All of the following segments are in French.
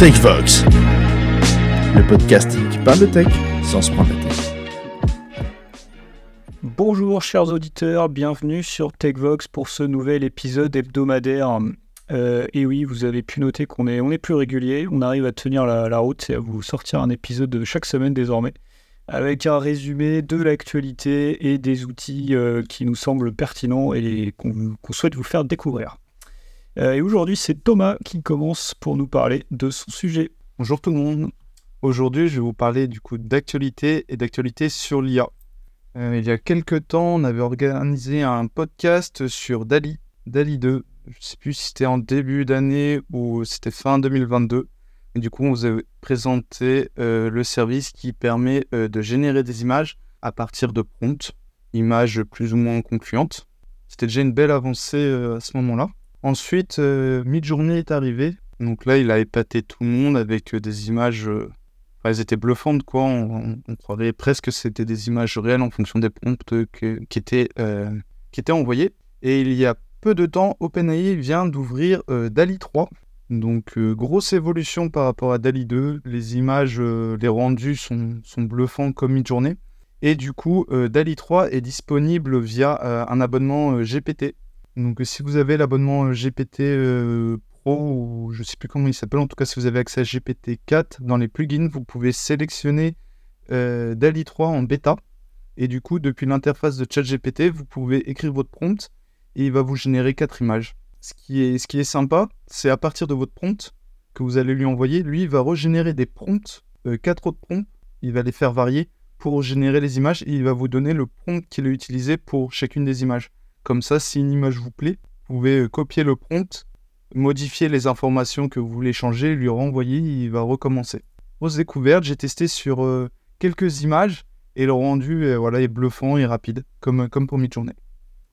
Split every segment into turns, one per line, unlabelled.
TechVox, le podcasting qui parle de tech sans se prendre la tête.
Bonjour chers auditeurs, bienvenue sur TechVox pour ce nouvel épisode hebdomadaire. Euh, et oui, vous avez pu noter qu'on est, on est plus régulier, on arrive à tenir la, route et à vous sortir un épisode chaque semaine désormais, avec un résumé de l'actualité et des outils euh, qui nous semblent pertinents et qu'on souhaite vous faire découvrir. Euh, et aujourd'hui, c'est Thomas qui commence pour nous parler de son sujet.
Bonjour tout le monde. Aujourd'hui, je vais vous parler du coup d'actualité et d'actualité sur l'IA. Euh, il y a quelques temps, on avait organisé un podcast sur Dali, Dali 2. Je ne sais plus si c'était en début d'année ou c'était fin 2022. Et du coup, on vous a présenté euh, le service qui permet de générer des images à partir de prompts, images plus ou moins concluantes. C'était déjà une belle avancée à ce moment-là. Ensuite, euh, Midjourney est arrivé. Donc là, il a épaté tout le monde avec euh, des images. Euh, elles étaient bluffantes, quoi. On, croirait presque que c'était des images réelles en fonction des prompts qui, étaient, qui étaient envoyés. Et il y a peu de temps, OpenAI vient d'ouvrir DALI 3. Donc, grosse évolution par rapport à DALI 2. Les images, les rendus sont, sont bluffants comme Midjourney. Et du coup, DALI 3 est disponible via un abonnement GPT. Donc si vous avez l'abonnement euh, GPT euh, Pro ou je ne sais plus comment il s'appelle, en tout cas si vous avez accès à GPT 4 dans les plugins, vous pouvez sélectionner euh, DALI 3 en bêta. Et du coup, depuis l'interface de ChatGPT, vous pouvez écrire votre prompt et il va vous générer 4 images. Ce qui est, ce qui est sympa, c'est à partir de votre prompt que vous allez lui envoyer, lui va régénérer des prompts, 4 autres prompts, il va les faire varier pour générer les images et il va vous donner le prompt qu'il a utilisé pour chacune des images. Comme ça, si une image vous plaît, vous pouvez euh, copier le prompt, modifier les informations que vous voulez changer, lui renvoyer, il va recommencer. Grosse découverte, j'ai testé sur euh, quelques images et le rendu euh, voilà, est bluffant et rapide, comme, comme pour Midjourney.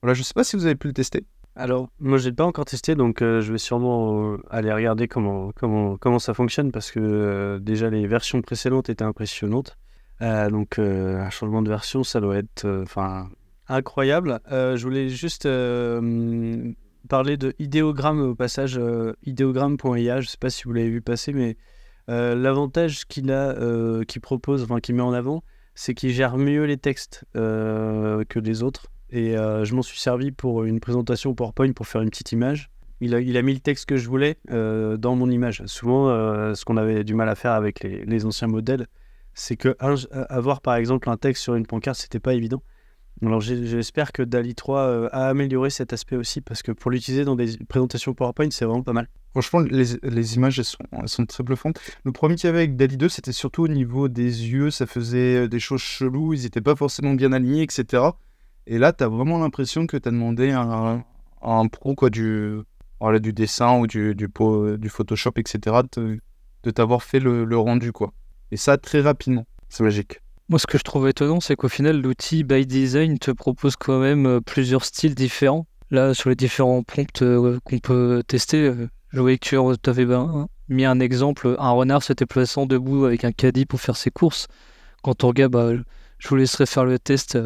Voilà, je ne sais pas si vous avez pu le tester.
Alors, moi, je n'ai pas encore testé, donc je vais sûrement aller regarder comment, comment, comment ça fonctionne, parce que déjà, les versions précédentes étaient impressionnantes. donc, un changement de version, ça doit être... Enfin, Incroyable. Euh, je voulais juste euh, parler de idéogramme au passage, euh, idéogramme.ia. Je ne sais pas si vous l'avez vu passer, mais l'avantage qu'il a, qu'il propose, enfin qu'il met en avant, c'est qu'il gère mieux les textes que les autres. Et je m'en suis servi pour une présentation PowerPoint pour faire une petite image. Il a, mis le texte que je voulais dans mon image. Souvent, ce qu'on avait du mal à faire avec les, anciens modèles, c'est que avoir par exemple un texte sur une pancarte, c'était pas évident. Alors j'espère que DALI 3 euh, a amélioré cet aspect aussi, parce que pour l'utiliser dans des présentations PowerPoint, c'est vraiment pas mal.
Franchement, les, images, elles sont, sont, très bluffantes. Le problème qu'il y avait avec DALI 2, c'était surtout au niveau des yeux, ça faisait euh, des choses cheloues, ils n'étaient pas forcément bien alignés, etc. Et là, tu as vraiment l'impression que tu as demandé à un, pro quoi, du, voilà, du dessin ou du, du, Photoshop, etc., de, t'avoir fait le, le rendu. quoi. Et ça, très rapidement. C'est magique.
Moi, ce que je trouve étonnant, c'est qu'au final, l'outil by design te propose quand même euh, plusieurs styles différents. Là, sur les différents prompts euh, qu'on peut tester, euh, je voyais que tu avais ben, mis un exemple un renard se déplaçant debout avec un caddie pour faire ses courses. Quand on regarde, bah, je vous laisserai faire le test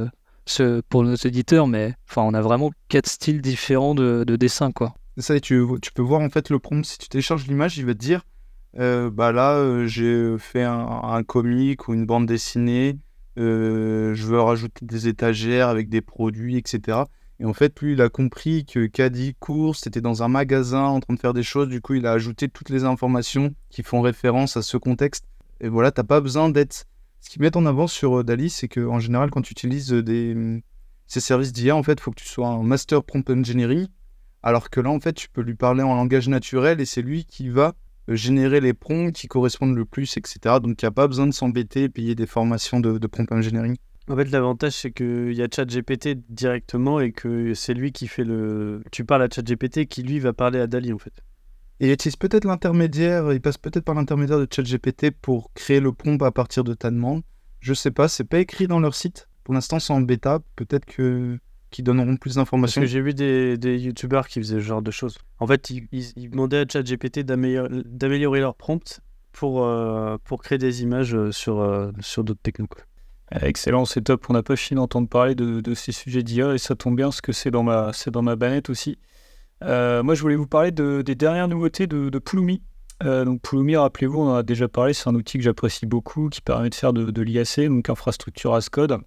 pour nos éditeurs, mais enfin, on a vraiment quatre styles différents de, dessin. quoi.
Ça, tu, tu peux voir en fait le prompt. Si tu télécharges l'image, il va te dire euh, bah là, euh, j'ai fait un, comic ou une bande dessinée. Euh, je veux rajouter des étagères avec des produits, etc. Et en fait, lui, il a compris que Caddy Course c'était dans un magasin en train de faire des choses. Du coup, il a ajouté toutes les informations qui font référence à ce contexte. Et voilà, t'as pas besoin d'être. Ce qu'ils mettent en avant sur Dali, c'est qu'en général, quand tu utilises des... ces services d'IA, en fait, il faut que tu sois un master prompt engineering. Alors que là, en fait, tu peux lui parler en langage naturel et c'est lui qui va euh, générer les prompts qui correspondent le plus, etc. Donc il n'y a pas besoin de s'embêter et payer des formations de, de prompt engineering.
En fait, l'avantage, c'est qu'il y a ChatGPT directement et que c'est lui qui fait le. Tu parles à ChatGPT qui, lui, va parler à Dali, en fait.
Et il utilise peut-être l'intermédiaire, il passe peut-être par l'intermédiaire de ChatGPT pour créer le prompt à partir de ta demande. Je sais pas, c'est pas écrit dans leur site. Pour l'instant, c'est en bêta. Peut-être que qui donneront plus d'informations.
Parce que j'ai vu des, des youtubeurs qui faisaient ce genre de choses. En fait, ils, ils, demandaient à ChatGPT d'améliorer leur prompt pour, euh, pour créer des images euh, sur, euh, sur d'autres technos.
Excellent, c'est top. On n'a pas fini d'entendre parler de, de, ces sujets d'IA et ça tombe bien parce que c'est dans ma, c'est dans ma banette aussi. moi, je voulais vous parler de, des dernières nouveautés de, de Pulumi.
Euh, donc Pulumi, rappelez-vous, on en a déjà parlé, c'est un outil que j'apprécie beaucoup qui permet de faire de, de l'IAC, donc infrastructure as code,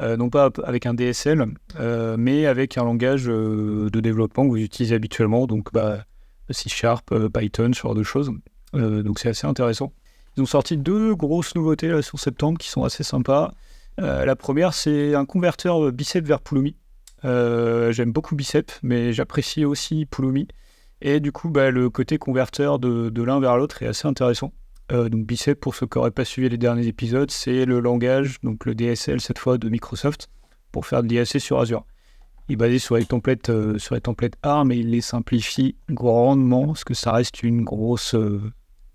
euh, non pas avec un DSL, euh, mais avec un langage euh, de développement que vous utilisez habituellement, donc bah, C Sharp, Python, ce genre de choses. Donc c'est assez intéressant. Ils ont sorti deux grosses nouveautés sur septembre qui sont assez sympas. La première, c'est un converteur Bicep vers Pulumi. J'aime beaucoup Bicep, mais j'apprécie aussi Pulumi. Et du coup, bah, le côté converteur de l'un vers l'autre est assez intéressant. Euh, donc Bicep, pour ceux qui n'auraient pas suivi les derniers épisodes, c'est le langage, donc le DSL cette fois de Microsoft, pour faire de l'IAC sur Azure. Il est basé sur les templates, euh, sur les templates ARM et il les simplifie grandement, parce que ça reste une grosse euh,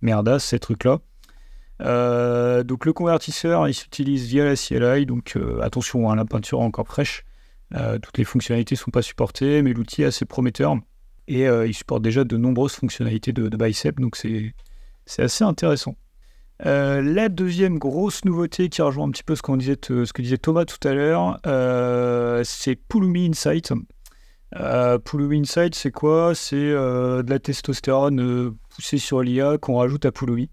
merdasse, ces trucs-là. Euh, donc le convertisseur, il s'utilise via la CLI, donc euh, attention, hein, la peinture est encore fraîche. Toutes les fonctionnalités ne sont pas supportées, mais l'outil est assez prometteur. Et il supporte déjà de nombreuses fonctionnalités de, de Bicep, donc c'est c'est assez intéressant. Euh, la deuxième grosse nouveauté qui rejoint un petit peu ce, disait, ce que disait Thomas tout à l'heure, euh, c'est Pulumi Insight. Euh, Pulumi Insight, c'est quoi? C'est de la testostérone poussée sur l'IA qu'on rajoute à Pulumi.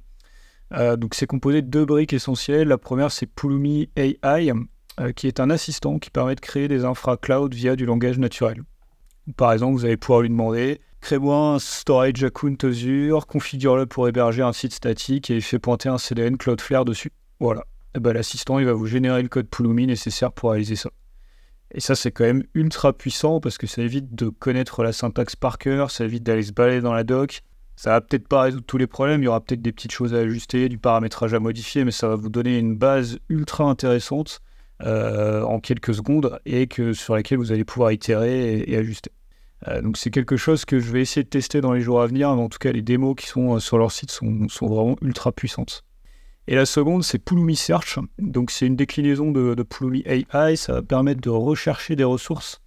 Donc c'est composé de deux briques essentielles. La première, c'est Pulumi AI, qui est un assistant qui permet de créer des infra cloud via du langage naturel. Par exemple, vous allez pouvoir lui demander crée-moi un storage account Azure, configure-le pour héberger un site statique et fais pointer un CDN Cloudflare dessus. Voilà. Et ben, l'assistant, il va vous générer le code Pulumi nécessaire pour réaliser ça. Et ça, c'est quand même ultra puissant parce que ça évite de connaître la syntaxe par cœur, ça évite d'aller se balader dans la doc. Ça va peut-être pas résoudre tous les problèmes, il y aura peut-être des petites choses à ajuster, du paramétrage à modifier, mais ça va vous donner une base ultra intéressante euh, en quelques secondes et que, sur laquelle vous allez pouvoir itérer et ajuster. Euh, donc c'est quelque chose que je vais essayer de tester dans les jours à venir, en tout cas les démos qui sont euh, sur leur site sont, vraiment ultra puissantes. Et la seconde, c'est Pulumi Search. Donc c'est une déclinaison de, de Pulumi AI. Ça va permettre de rechercher des ressources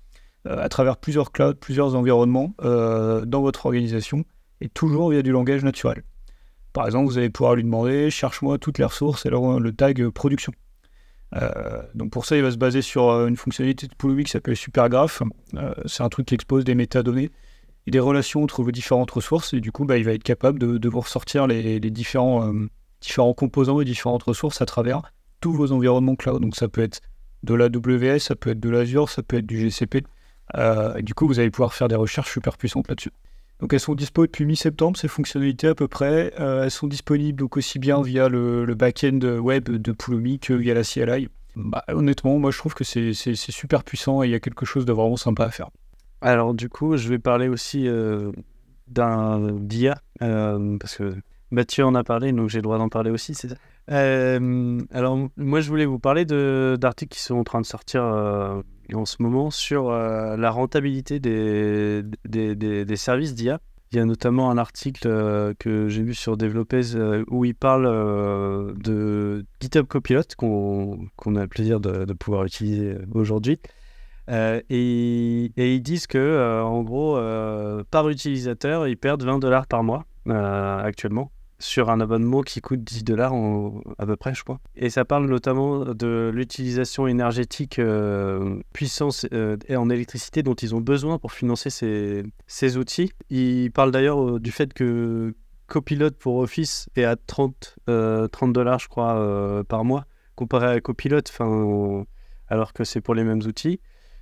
euh, à travers plusieurs clouds, plusieurs environnements dans votre organisation, et toujours via du langage naturel. Par exemple, vous allez pouvoir lui demander cherche-moi toutes les ressources et alors le tag production. Euh, donc pour ça, il va se baser sur euh, une fonctionnalité de Pulumi qui s'appelle Supergraph. Euh, c'est un truc qui expose des métadonnées et des relations entre vos différentes ressources. Et du coup, bah, il va être capable de, vous ressortir les, différents, différents composants et différentes ressources à travers tous vos environnements cloud. Donc ça peut être de l'AWS, ça peut être de l'Azure, ça peut être du GCP. Et du coup, vous allez pouvoir faire des recherches super puissantes là-dessus. Donc elles sont dispo depuis mi-septembre, ces fonctionnalités à peu près. Euh, elles sont disponibles donc aussi bien via le, back-end web de Pulumi que via la CLI. Bah, honnêtement, moi je trouve que c'est super puissant et il y a quelque chose de vraiment sympa à faire.
Alors du coup, je vais parler aussi euh, d'un d'IA, euh, parce que Mathieu en a parlé, donc j'ai le droit d'en parler aussi, c'est ça Alors moi, je voulais vous parler d'articles qui sont en train de sortir en ce moment sur euh, la rentabilité des, des, services d'IA. Il y a notamment un article euh, que j'ai vu sur Developers euh, où il parle euh, de GitHub Copilot qu'on a le plaisir de, pouvoir utiliser aujourd'hui. Et, et ils disent que, en gros, par utilisateur, ils perdent 20 dollars par mois actuellement sur un abonnement qui coûte 10 dollars à peu près, je crois. Et ça parle notamment de l'utilisation énergétique euh, puissance euh, et en électricité dont ils ont besoin pour financer ces, ces outils. Ils parlent d'ailleurs euh, du fait que Copilot pour Office est à 30 euh, 30 dollars, je crois, par mois, comparé à Copilot, 'fin, alors que c'est pour les mêmes outils.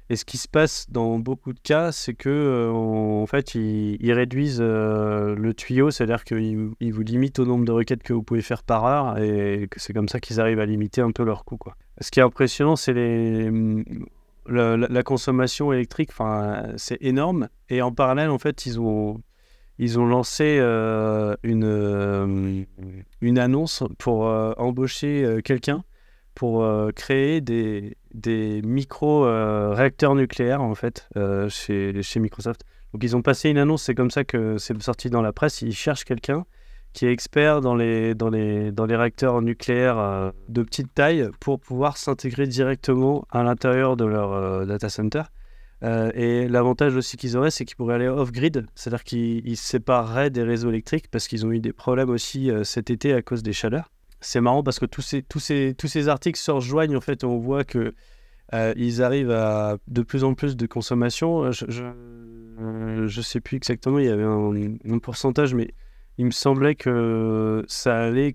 Et ce qui se passe dans beaucoup de cas, c'est que euh, en fait, ils, réduisent euh, le tuyau, c'est-à-dire qu'ils ils vous limitent au nombre de requêtes que vous pouvez faire par heure, et c'est comme ça qu'ils arrivent à limiter un peu leur coût. Quoi. Ce qui est impressionnant, c'est les, la, la- consommation électrique, c'est énorme. Et en parallèle, en fait, ils ont, ils ont lancé euh, une, une annonce pour embaucher quelqu'un pour créer des, des micro-réacteurs nucléaires, en fait, euh, chez, Microsoft. Donc, ils ont passé une annonce, c'est comme ça que c'est sorti dans la presse. Ils cherchent quelqu'un qui est expert dans les, dans les, dans les réacteurs nucléaires euh, de petite taille pour pouvoir s'intégrer directement à l'intérieur de leur euh, data center. Euh, et l'avantage aussi qu'ils auraient, c'est qu'ils pourraient aller off-grid, c'est-à-dire qu'ils ils se sépareraient des réseaux électriques parce qu'ils ont eu des problèmes aussi euh, cet été à cause des chaleurs. C'est marrant parce que tous ces, tous ces, tous ces articles se rejoignent, en fait, on voit que euh, ils arrivent à de plus en plus de consommation. Je, je, euh, je sais plus exactement, il y avait un, un pourcentage, mais il me semblait que ça allait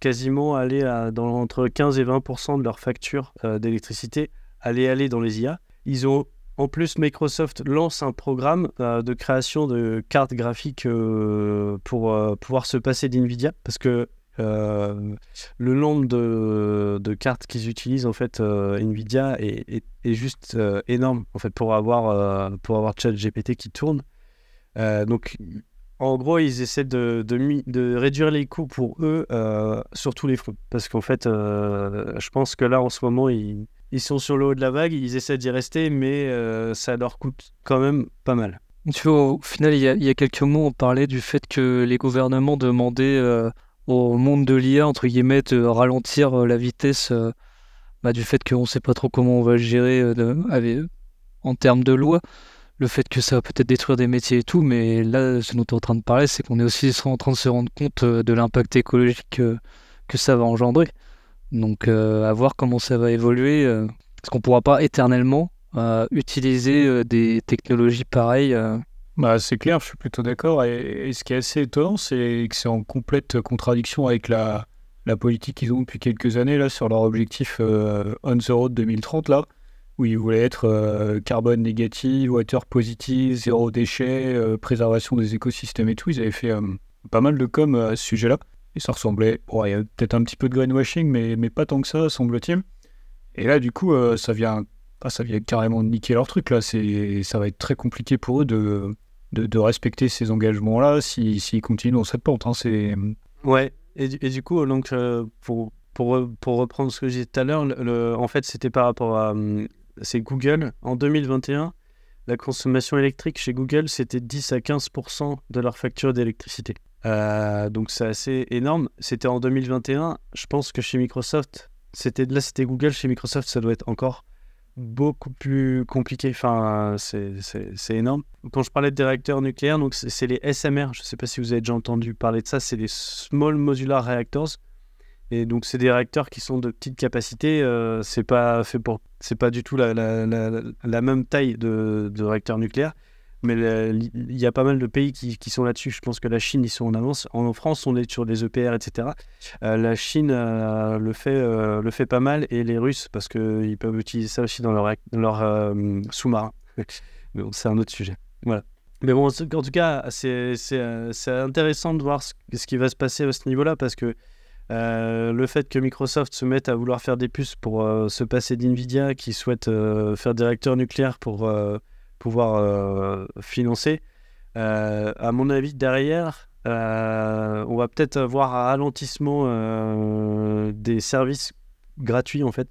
quasiment aller à, dans entre 15 et 20% de leur facture d'électricité allait aller dans les IA. Ils ont en plus, Microsoft lance un programme euh, de création de cartes graphiques euh, pour euh, pouvoir se passer d'NVIDIA parce que le nombre de, cartes qu'ils utilisent, en fait, NVIDIA est, juste énorme en fait, pour avoir, pour avoir ChatGPT qui tourne. donc, en gros, ils essaient de, de, réduire les coûts pour eux sur tous les fronts. Parce qu'en fait, je pense que là, en ce moment, ils ils sont sur le haut de la vague, ils essaient d'y rester, mais euh, ça leur coûte quand même pas mal.
Tu vois, au final, il y, a, quelques mots, on parlait du fait que les gouvernements demandaient euh, au monde de l'IA, entre guillemets, de ralentir euh, la vitesse bah, du fait qu'on ne sait pas trop comment on va le gérer en termes de loi. Le fait que ça va peut-être détruire des métiers et tout, mais là, ce dont tu es en train de parler, c'est qu'on est aussi en train de se rendre compte de l'impact écologique que ça va engendrer. Donc euh, à voir comment ça va évoluer. Euh, parce qu'on ne pourra pas éternellement euh, utiliser des technologies pareilles.
Bah, c'est clair, je suis plutôt d'accord. Et, ce qui est assez étonnant, c'est que c'est en complète contradiction avec la, politique qu'ils ont depuis quelques années là, sur leur objectif On the Road 2030, là, où ils voulaient être carbone négatif, water positive, zéro déchet, préservation des écosystèmes et tout. Ils avaient fait pas mal de com à ce sujet-là. Et ça ressemblait, bon, il y a peut-être un petit peu de greenwashing, mais, mais pas tant que ça, semble-t-il. Et là, du coup, euh, ça, vient, ah, ça vient carrément niquer leur truc. Là. Ça va être très compliqué pour eux de, de, respecter ces engagements-là s'ils si, continuent dans cette pente. Hein. C'est...
Ouais, et, et, du coup, donc, euh, pour, pour, pour, reprendre ce que j'ai dit tout à l'heure, en fait, c'était par rapport à. Hum, c'est Google. En 2021, la consommation électrique chez Google, c'était 10 à 15% de leur facture d'électricité. Euh, donc c'est assez énorme. C'était en 2021. Je pense que chez Microsoft, c'était là c'était Google. Chez Microsoft, ça doit être encore beaucoup plus compliqué. Enfin, c'est énorme. Quand je parlais de réacteurs nucléaires, donc c'est les SMR. Je ne sais pas si vous avez déjà entendu parler de ça. C'est les Small Modular Reactors. Et donc c'est des réacteurs qui sont de petite capacité. Euh, c'est pas fait pour, c'est pas du tout la, la, la, même taille de, de réacteurs nucléaires. Mais il y a pas mal de pays qui, qui sont là-dessus. Je pense que la Chine, ils sont en avance. En France, on est sur des EPR, etc. Euh, la Chine euh, le, fait, euh, le fait pas mal et les Russes, parce qu'ils peuvent utiliser ça aussi dans leur, leur sous-marin. Mais bon, c'est un autre sujet. Voilà. Mais bon, en tout cas, c'est intéressant de voir ce, ce, qui va se passer à ce niveau-là, parce que le fait que Microsoft se mette à vouloir faire des puces pour se passer d'NVIDIA, qui souhaite faire des réacteurs nucléaires pour pouvoir euh, financer. Euh, à mon avis, derrière, euh, on va peut-être avoir un ralentissement des services gratuits en fait.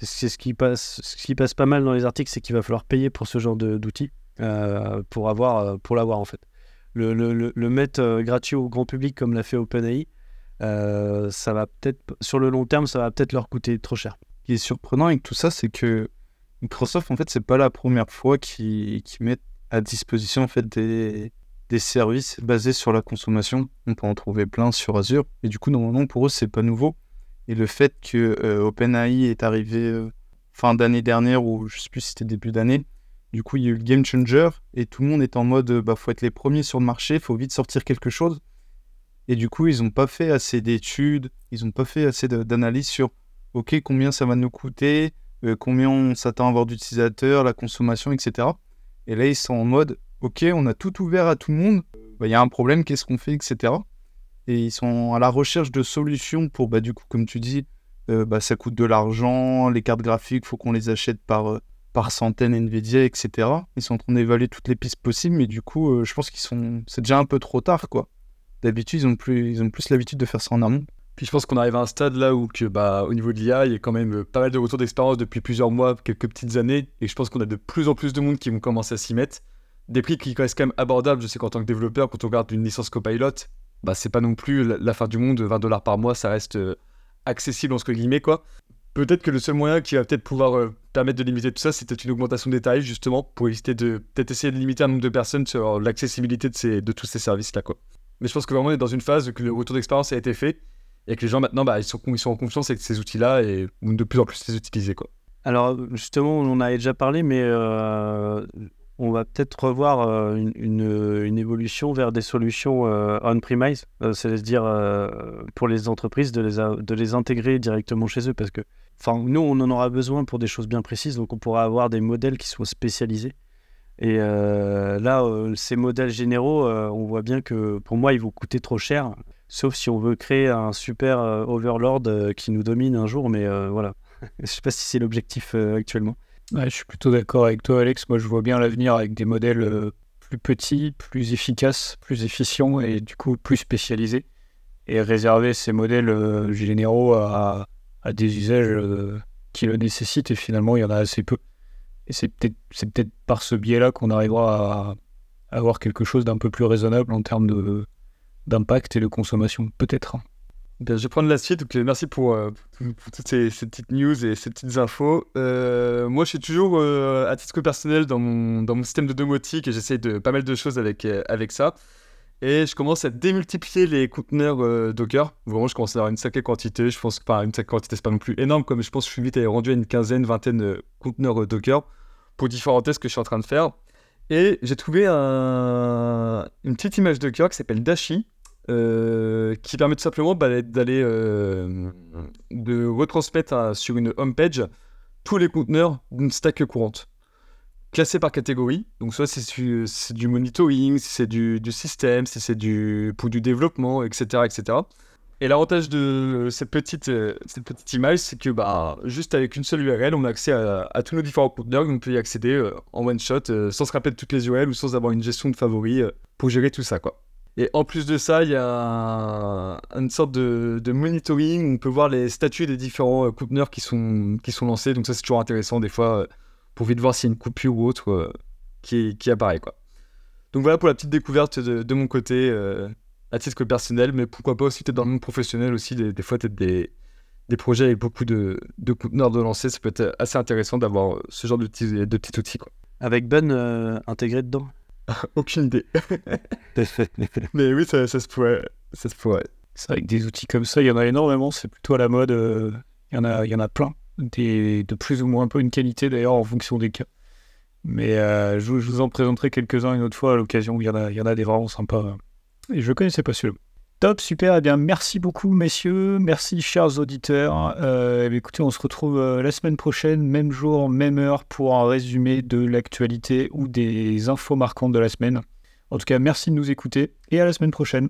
c'est ce qui passe, ce qui passe pas mal dans les articles, c'est qu'il va falloir payer pour ce genre d'outils pour avoir, pour l'avoir en fait. Le, mettre gratuit au grand public comme l'a fait OpenAI, ça va peut-être, sur le long terme, ça va peut-être leur coûter trop cher.
Ce qui est surprenant avec tout ça, c'est que Microsoft, en fait, c'est pas la première fois qu'ils mettent à disposition des, services basés sur la consommation. On peut en trouver plein sur Azure. Et du coup, normalement, pour eux, c'est pas nouveau. Et le fait que euh, OpenAI est arrivé euh, fin d'année dernière, ou je sais plus si c'était début d'année, du coup, il y a eu le game changer et tout le monde est en mode bah, faut être les premiers sur le marché, faut vite sortir quelque chose. Et du coup, ils n'ont pas fait assez d'études, ils n'ont pas fait assez d'analyse sur OK, combien ça va nous coûter, euh, combien on s'attend à avoir d'utilisateurs, la consommation, etc. Et là, ils sont en mode, OK, on a tout ouvert à tout le monde, bah, il y a un problème, qu'est-ce qu'on fait, etc. Et ils sont à la recherche de solutions pour, bah, du coup, comme tu dis, euh, bah, ça coûte de l'argent, les cartes graphiques, il faut qu'on les achète par, euh, par centaines NVIDIA, etc. Ils sont en train d'évaluer toutes les pistes possibles, mais du coup, je pense qu'ils sont... C'est déjà un peu trop tard, quoi. D'habitude, ils ont plus, ils ont plus l'habitude de faire ça en amont.
Puis je pense qu'on arrive à un stade là où, que, bah, au niveau de l'IA, il y a quand même euh, pas mal de retours d'expérience depuis plusieurs mois, quelques petites années, et je pense qu'on a de plus en plus de monde qui vont commencer à s'y mettre. Des prix qui restent quand même abordables. Je sais qu'en tant que développeur, quand on regarde une licence Copilot, bah, c'est pas non plus la, fin du monde, 20 dollars par mois, ça reste euh, accessible entre guillemets, quoi. Peut-être que le seul moyen qui va peut-être pouvoir euh, permettre de limiter tout ça, c'est peut-être une augmentation des tarifs, justement, pour éviter de peut-être essayer de limiter un nombre de personnes sur l'accessibilité de, ces, de tous ces services-là, quoi. Mais je pense que vraiment on est dans une phase où le retour d'expérience a été fait et que les gens maintenant, bah, ils, sont, en confiance avec ces outils-là et de plus en plus les utiliser.
Alors justement, on en a déjà parlé, mais euh, on va peut-être revoir euh, une, évolution vers des solutions euh, on-premise, c'est-à-dire pour les entreprises de les, intégrer directement chez eux, parce que nous, on en aura besoin pour des choses bien précises, donc on pourra avoir des modèles qui soient spécialisés. Et là, ces modèles généraux, on voit bien que pour moi, ils vont coûter trop cher, sauf si on veut créer un super euh, overlord euh, qui nous domine un jour, mais euh, voilà. Je sais pas si c'est l'objectif actuellement.
Je suis plutôt d'accord avec toi, Alex. Moi, je vois bien l'avenir avec des modèles plus petits, plus efficaces, plus efficients et du coup plus spécialisés. Et réserver ces modèles généraux à, des usages qui le nécessitent. Et finalement, il y en a assez peu. Et c'est peut-être c'est peut-être par ce biais-là qu'on arrivera à, à avoir quelque chose d'un peu plus raisonnable en termes de d'impact et de consommation. Peut-être.
Bien, je vais prendre la suite. Donc, euh, merci pour, euh, toutes ces, petites news et ces petites infos. Euh, moi, je suis toujours à titre personnel dans mon, système de domotique et j'essaie de pas mal de choses avec, avec ça. Et je commence à démultiplier les conteneurs Docker. Vraiment, je commence à avoir une sacrée quantité. Je pense que, une sacrée quantité, c'est pas non plus énorme, comme je pense que je suis vite rendu à une quinzaine, vingtaine de conteneurs Docker pour différents tests que je suis en train de faire. Et j'ai trouvé un- une petite image Docker qui s'appelle Dashi, euh, qui permet tout simplement bah, d'aller euh, de retransmettre sur une homepage tous les conteneurs d'une stack courante, classés par catégorie. Donc soit c'est du, c'est du monitoring, si c'est du, du système, si c'est du pour du développement, etc., etc. Et l'avantage de cette petite, euh, cette petite image, c'est que bah, juste avec une seule URL, on a accès à, tous nos différents conteneurs, on peut y accéder euh, en one shot, euh, sans se rappeler de toutes les URL ou sans avoir une gestion de favoris euh, pour gérer tout ça, quoi. Et en plus de ça, il y a un- une sorte de, monitoring où on peut voir les statuts des différents euh, conteneurs qui sont, qui sont lancés. Donc ça, c'est toujours intéressant des fois euh, pour vite voir s'il y a une coupure ou autre euh, qui, qui apparaît. Quoi. Donc voilà pour la petite découverte de, mon côté euh, à titre personnel, mais pourquoi pas aussi peut-être dans le monde professionnel aussi, des, des fois peut-être des, des projets avec beaucoup de, de conteneurs de lancer, ça peut être assez intéressant d'avoir ce genre de petits, de petits outils. Quoi.
Avec Bun euh, intégré dedans.
Aucune idée. Mais oui, ça, ça se pourrait. Ça se pourrait.
C'est vrai que des outils comme ça, il y en a énormément, c'est plutôt à la mode. euh, Il y, en a, il y en a plein, des, de plus ou moins bonne qualité d'ailleurs en fonction des cas. Mais euh, je, vous- je vous en présenterai quelques-uns une autre fois à l'occasion. Il y en a, il y en a des vraiment sympas. Et je connaissais pas celui-là. Top, super. Eh bien, merci beaucoup, messieurs. Merci, chers auditeurs. Euh, eh écoutez, on se retrouve euh, la semaine prochaine, même jour, même heure, pour un résumé de l'actualité ou des infos marquantes de la semaine. En tout cas, merci de nous écouter et à la semaine prochaine.